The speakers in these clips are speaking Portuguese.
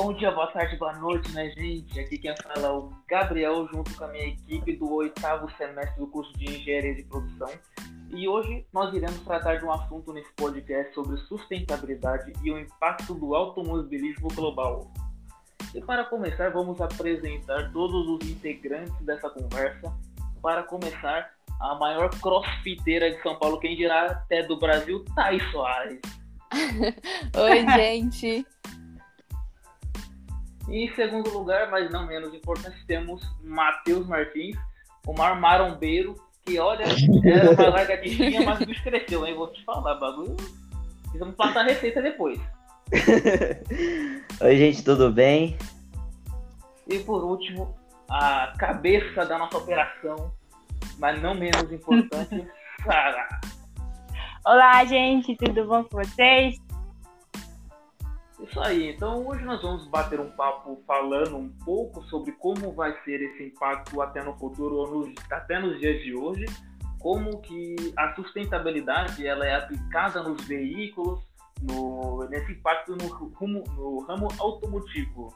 Bom dia, boa tarde, boa noite, né, gente? Aqui quem fala é o Gabriel, junto com a minha equipe do oitavo semestre do curso de Engenharia de Produção. E hoje nós iremos tratar de um assunto nesse podcast sobre sustentabilidade e o impacto do automobilismo global. E para começar, vamos apresentar todos os integrantes dessa conversa. Para começar, a maior crossfiteira de São Paulo, quem dirá até do Brasil, Thais Soares. Oi, gente. E em segundo lugar, mas não menos importante, temos Matheus Martins, o mar marombeiro, que olha, era uma largadinha, mas o bicho cresceu, hein? Vou te falar, bagulho. Precisamos plantar a receita depois. Oi, gente, tudo bem? E por último, a cabeça da nossa operação, mas não menos importante, Sara. Olá, gente, tudo bom com vocês? Isso aí, então hoje nós vamos bater um papo falando um pouco sobre como vai ser esse impacto até no futuro, ou nos, até nos dias de hoje, como que a sustentabilidade ela é aplicada nos veículos, no, nesse impacto no, rumo, no ramo automotivo.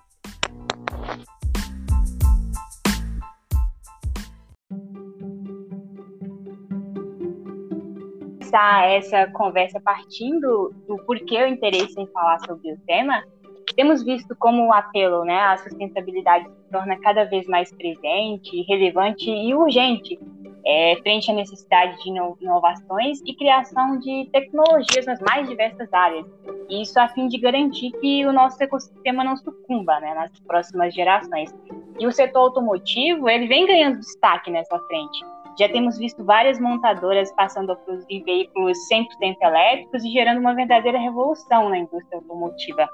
Começar essa conversa partindo do porquê o interesse em falar sobre o tema, temos visto como o apelo né, à sustentabilidade se torna cada vez mais presente, relevante e urgente é, frente à necessidade de inovações e criação de tecnologias nas mais diversas áreas. Isso a fim de garantir que o nosso ecossistema não sucumba né, nas próximas gerações. E o setor automotivo ele vem ganhando destaque nessa frente já temos visto várias montadoras passando a produzir veículos 100% elétricos e gerando uma verdadeira revolução na indústria automotiva.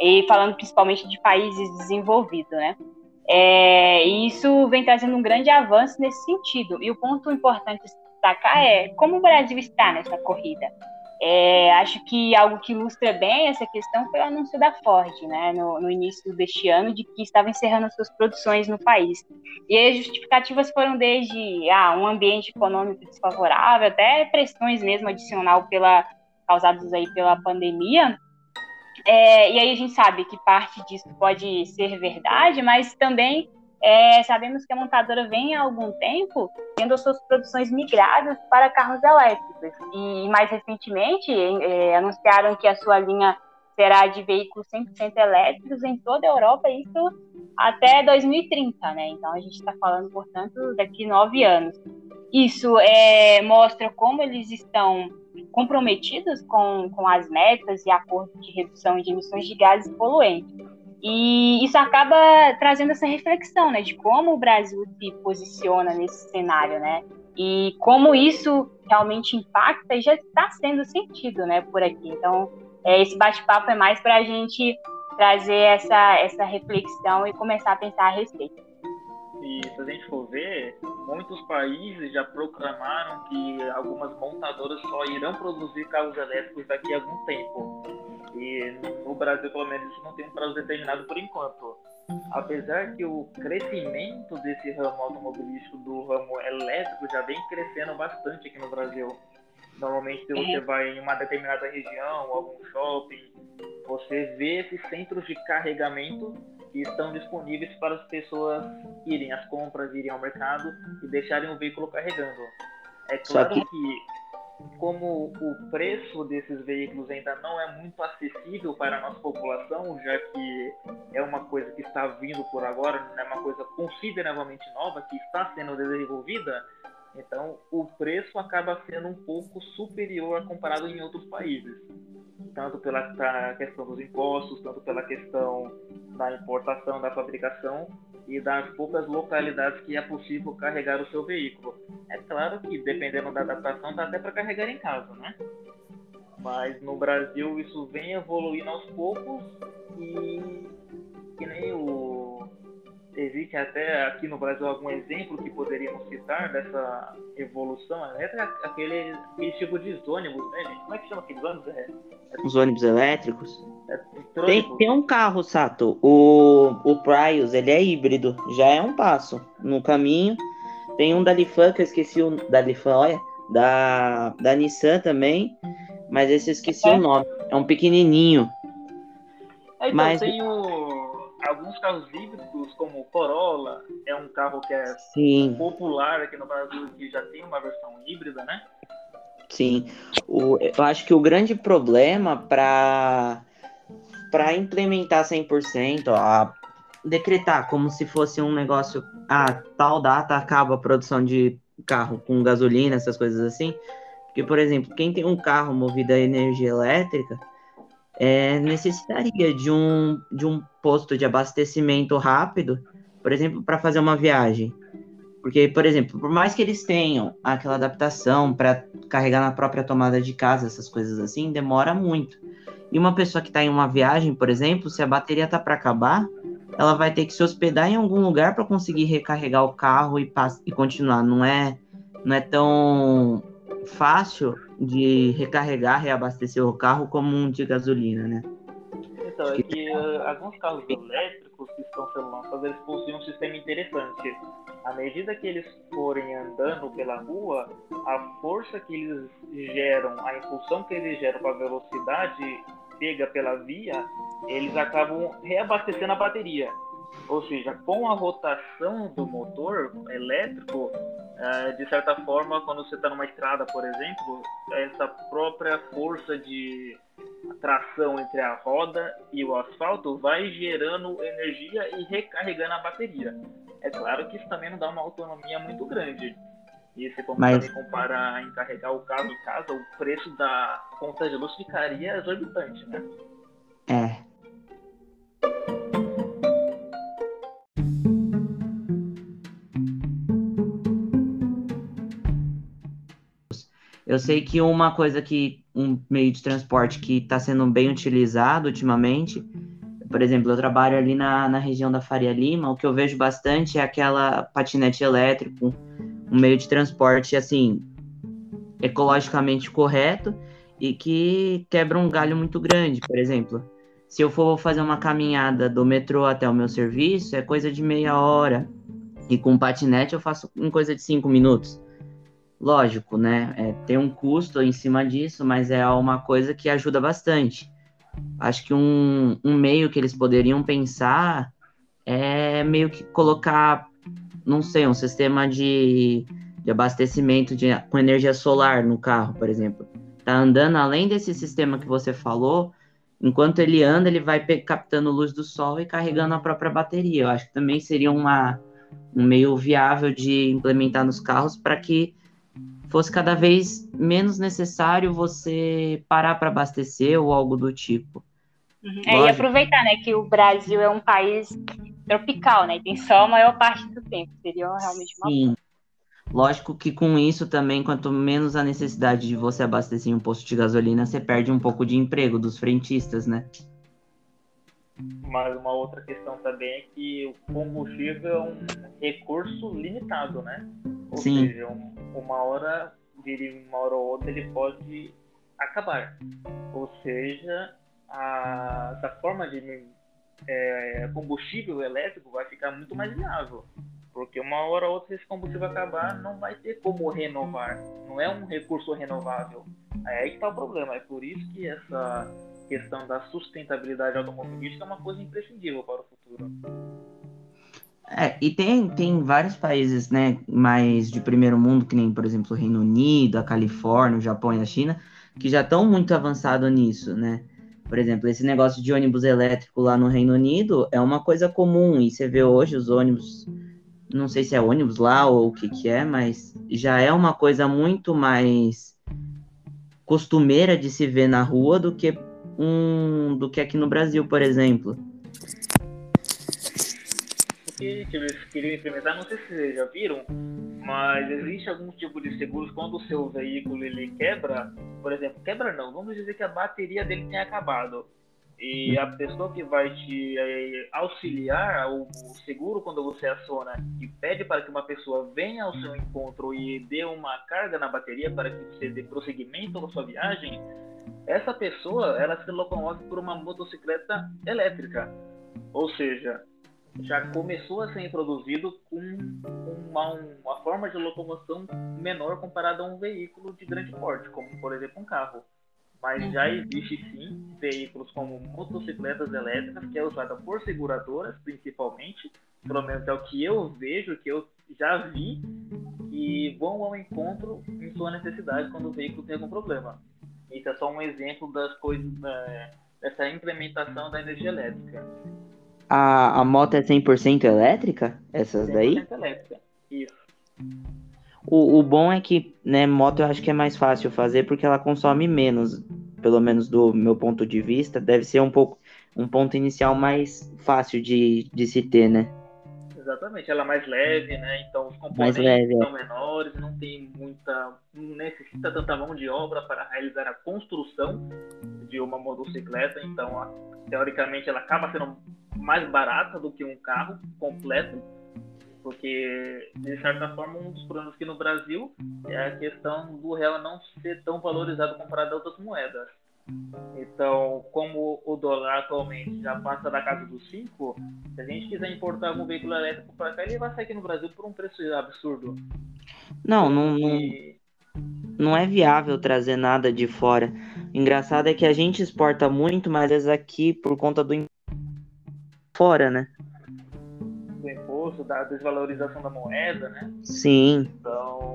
E falando principalmente de países desenvolvidos, né? É, e isso vem trazendo um grande avanço nesse sentido. E o ponto importante de destacar é como o Brasil está nessa corrida. É, acho que algo que ilustra bem essa questão foi o anúncio da Ford, né, no, no, início deste ano, de que estava encerrando suas produções no país. E as justificativas foram desde ah, um ambiente econômico desfavorável, até pressões mesmo adicional pela, causadas aí pela pandemia. É, e aí a gente sabe que parte disso pode ser verdade, mas também é, sabemos que a montadora vem há algum tempo tendo suas produções migradas para carros elétricos. E mais recentemente é, anunciaram que a sua linha será de veículos 100% elétricos em toda a Europa, isso até 2030, né? Então a gente está falando, portanto, daqui nove anos. Isso é, mostra como eles estão comprometidos com, com as metas e acordos de redução de emissões de gases poluentes. E isso acaba trazendo essa reflexão, né, de como o Brasil se posiciona nesse cenário, né? E como isso realmente impacta e já está sendo sentido, né, por aqui. Então, é, esse bate-papo é mais para a gente trazer essa, essa reflexão e começar a pensar a respeito. E se a gente for ver, muitos países já proclamaram que algumas montadoras só irão produzir carros elétricos daqui a algum tempo. E no Brasil, pelo menos, isso não tem um prazo determinado por enquanto. Apesar que o crescimento desse ramo automobilístico, do ramo elétrico, já vem crescendo bastante aqui no Brasil. Normalmente, se você vai em uma determinada região, algum shopping, você vê esses centros de carregamento que estão disponíveis para as pessoas irem às compras, irem ao mercado e deixarem o veículo carregando. É claro que... que como o preço desses veículos ainda não é muito acessível para a nossa população, já que é uma coisa que está vindo por agora, é uma coisa consideravelmente nova que está sendo desenvolvida, então o preço acaba sendo um pouco superior comparado em outros países. Tanto pela questão dos impostos, tanto pela questão da importação, da fabricação e das poucas localidades que é possível carregar o seu veículo. É claro que, dependendo da adaptação, dá até para carregar em casa, né? Mas no Brasil isso vem evoluindo aos poucos e que nem o existe até aqui no Brasil algum exemplo que poderíamos citar dessa evolução elétrica? Aquele, aquele tipo de ônibus, né, gente? Como é que chama aqueles ônibus? É, é... Os ônibus elétricos? É, tem, tem um carro, Sato. O, o Prius, ele é híbrido. Já é um passo no caminho. Tem um da Lifan, que eu esqueci o da Lifan, olha. Da, da Nissan também. Mas esse eu esqueci é. o nome. É um pequenininho. É, então, mas... tem o alguns carros híbridos, como o Corolla, é um carro que é Sim. popular aqui no Brasil, que já tem uma versão híbrida, né? Sim. O, eu acho que o grande problema para para implementar 100%, a decretar como se fosse um negócio, ah, tal data acaba a produção de carro com gasolina, essas coisas assim. Porque, por exemplo, quem tem um carro movido a energia elétrica é, necessitaria de um, de um posto de abastecimento rápido, por exemplo, para fazer uma viagem. Porque, por exemplo, por mais que eles tenham aquela adaptação para carregar na própria tomada de casa, essas coisas assim, demora muito. E uma pessoa que está em uma viagem, por exemplo, se a bateria tá para acabar, ela vai ter que se hospedar em algum lugar para conseguir recarregar o carro e, e continuar. Não é, não é tão fácil de recarregar, reabastecer o carro como um de gasolina, né? Então, é que uh, alguns carros elétricos que estão sendo lançados, eles possuem um sistema interessante. À medida que eles forem andando pela rua, a força que eles geram, a impulsão que eles geram com a velocidade pega pela via, eles acabam reabastecendo a bateria. Ou seja, com a rotação do motor elétrico, é, de certa forma, quando você está numa estrada, por exemplo, essa própria força de tração entre a roda e o asfalto vai gerando energia e recarregando a bateria. É claro que isso também não dá uma autonomia muito grande. E se for Mas... comparar em carregar o carro em casa, o preço da conta de luz ficaria exorbitante, né? Eu sei que uma coisa que um meio de transporte que está sendo bem utilizado ultimamente, por exemplo, eu trabalho ali na, na região da Faria Lima, o que eu vejo bastante é aquela patinete elétrico, um meio de transporte assim ecologicamente correto e que quebra um galho muito grande, por exemplo. Se eu for fazer uma caminhada do metrô até o meu serviço, é coisa de meia hora. E com patinete eu faço em coisa de cinco minutos. Lógico, né? É, tem um custo em cima disso, mas é uma coisa que ajuda bastante. Acho que um, um meio que eles poderiam pensar é meio que colocar, não sei, um sistema de, de abastecimento de, com energia solar no carro, por exemplo. Tá andando além desse sistema que você falou, enquanto ele anda, ele vai captando luz do sol e carregando a própria bateria. Eu acho que também seria uma, um meio viável de implementar nos carros para que fosse cada vez menos necessário você parar para abastecer ou algo do tipo. Uhum. É, e aproveitar, né, que o Brasil é um país tropical, né, tem sol a maior parte do tempo, seria realmente uma Sim. Lógico que com isso também, quanto menos a necessidade de você abastecer um posto de gasolina, você perde um pouco de emprego dos frentistas, né? Mas uma outra questão também é que o combustível é um recurso limitado, né? Ou Sim. seja, uma hora, de uma hora ou outra, ele pode acabar. Ou seja, a, essa forma de é, combustível elétrico vai ficar muito mais viável. Porque uma hora ou outra, esse combustível acabar, não vai ter como renovar. Não é um recurso renovável. É aí que está o problema. É por isso que essa questão da sustentabilidade automobilística é uma coisa imprescindível para o futuro. É, e tem, tem vários países, né, mais de primeiro mundo, que nem, por exemplo, o Reino Unido, a Califórnia, o Japão e a China, que já estão muito avançados nisso, né? Por exemplo, esse negócio de ônibus elétrico lá no Reino Unido é uma coisa comum, e você vê hoje os ônibus, não sei se é ônibus lá ou o que que é, mas já é uma coisa muito mais costumeira de se ver na rua do que um do que aqui no Brasil, por exemplo que, que eles queriam implementar, não sei se vocês já viram, mas existe algum tipo de seguros quando o seu veículo ele quebra, por exemplo, quebra não, vamos dizer que a bateria dele tenha acabado. E a pessoa que vai te eh, auxiliar, o seguro, quando você aciona e pede para que uma pessoa venha ao seu encontro e dê uma carga na bateria para que você dê prosseguimento na sua viagem, essa pessoa ela se locomove por uma motocicleta elétrica. Ou seja, já começou a ser introduzido com uma, uma forma de locomoção menor comparada a um veículo de grande porte, como por exemplo um carro. mas já existe sim veículos como motocicletas elétricas, que é usada por seguradoras, principalmente, pelo menos é o que eu vejo, que eu já vi, que vão ao encontro em sua necessidade quando o veículo tem algum problema. Isso é só um exemplo das coisas, né, dessa implementação da energia elétrica. A, a moto é 100% elétrica? Essas 100% daí? 100% elétrica, isso. O, o bom é que, né, moto eu acho que é mais fácil fazer porque ela consome menos, pelo menos do meu ponto de vista, deve ser um pouco um ponto inicial mais fácil de, de se ter, né? Exatamente, ela é mais leve, né? Então os componentes leve, são é. menores, não tem muita. não necessita tanta mão de obra para realizar a construção de uma motocicleta, então teoricamente ela acaba sendo mais barata do que um carro completo porque de certa forma um dos problemas aqui no Brasil é a questão do real não ser tão valorizado comparado a outras moedas. Então, como o dólar atualmente já passa da casa dos 5, se a gente quiser importar algum veículo elétrico para cá, ele vai sair aqui no Brasil por um preço absurdo. Não, não, não, não é viável trazer nada de fora. Engraçado é que a gente exporta muito, mas aqui por conta do fora, né? imposto, da desvalorização da moeda, né? Sim. Então,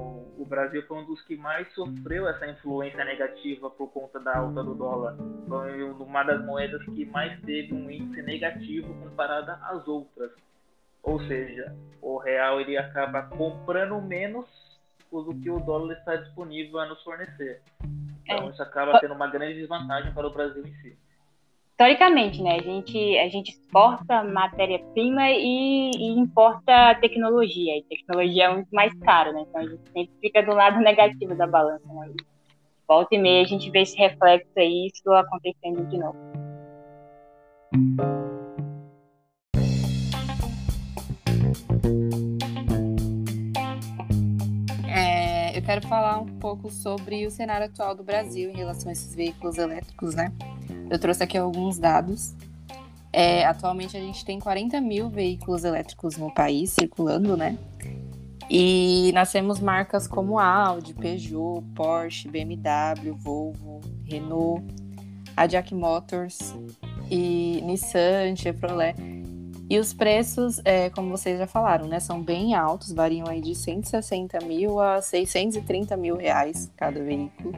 Brasil foi um dos que mais sofreu essa influência negativa por conta da alta do dólar. Foi uma das moedas que mais teve um índice negativo comparada às outras. Ou seja, o real ele acaba comprando menos do que o dólar está disponível a nos fornecer. Então, é. isso acaba sendo uma grande desvantagem para o Brasil em si historicamente, né? A gente, a gente exporta matéria-prima e, e, importa tecnologia. E tecnologia é muito mais caro, né? Então a gente sempre fica do lado negativo da balança. Né? Volta e meia a gente vê esse reflexo aí, isso acontecendo de novo. É, eu quero falar um pouco sobre o cenário atual do Brasil em relação a esses veículos elétricos, né? Eu trouxe aqui alguns dados. É, atualmente a gente tem 40 mil veículos elétricos no país circulando, né? E nós temos marcas como Audi, Peugeot, Porsche, BMW, Volvo, Renault, a Jack Motors e Nissan, Chevrolet. E os preços, é, como vocês já falaram, né, são bem altos, variam aí de 160 mil a 630 mil reais cada veículo.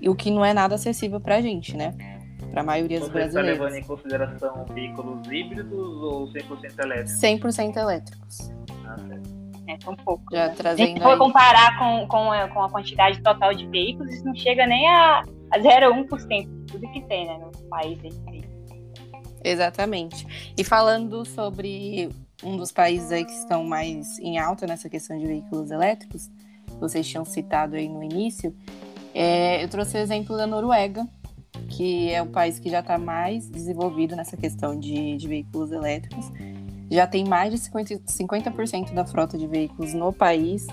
E o que não é nada acessível para a gente, né? Para a maioria dos brasileiros. Você está levando em consideração veículos híbridos ou 100% elétricos? 100% elétricos. Ah, É, são poucos. Já né? trazendo Se for aí... comparar com, com, a, com a quantidade total de veículos, isso não chega nem a, a 0,1% de tudo que tem né, no país. Aí. Exatamente. E falando sobre um dos países aí que estão mais em alta nessa questão de veículos elétricos, vocês tinham citado aí no início, é, eu trouxe o exemplo da Noruega, que é o país que já está mais desenvolvido nessa questão de, de veículos elétricos. Já tem mais de 50%, 50 da frota de veículos no país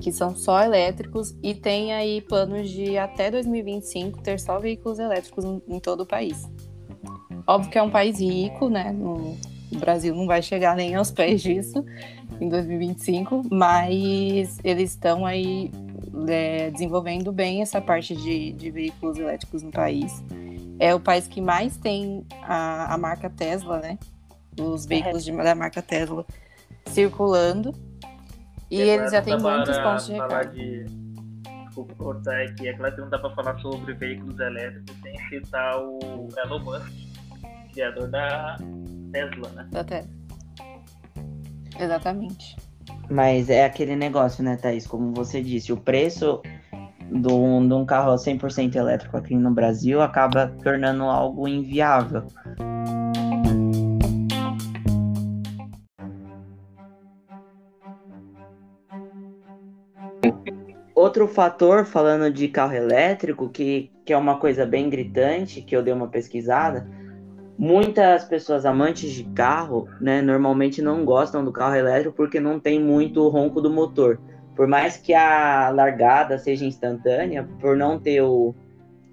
que são só elétricos e tem aí planos de até 2025 ter só veículos elétricos em todo o país. Óbvio que é um país rico, né? No, o Brasil não vai chegar nem aos pés disso em 2025, mas eles estão aí é, desenvolvendo bem essa parte de, de, veículos elétricos no país. É o país que mais tem a, a marca Tesla, né? Os veículos de, da marca Tesla circulando. E, e eles já têm muitos pontos de recarga. De... Desculpa cortar aqui, é claro que não dá para falar sobre veículos elétricos sem citar o Elon Musk, criador da Tesla, né? Da Tesla. Exatamente. Mas é aquele negócio, né, Thaís? Como você disse, o preço de um, de um carro 100% elétrico aqui no Brasil acaba tornando algo inviável. Outro fator, falando de carro elétrico, que, que é uma coisa bem gritante, que eu dei uma pesquisada, muitas pessoas amantes de carro, né, normalmente não gostam do carro elétrico porque não tem muito ronco do motor. Por mais que a largada seja instantânea, por não ter o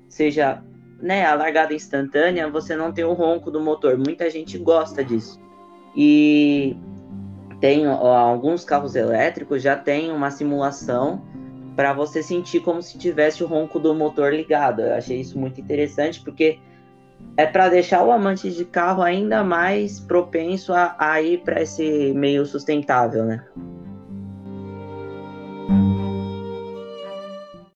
seja, né, a largada instantânea, você não tem o ronco do motor. Muita gente gosta disso. E tem ó, alguns carros elétricos já tem uma simulação para você sentir como se tivesse o ronco do motor ligado. Eu achei isso muito interessante porque é para deixar o amante de carro ainda mais propenso a, a ir para esse meio sustentável, né?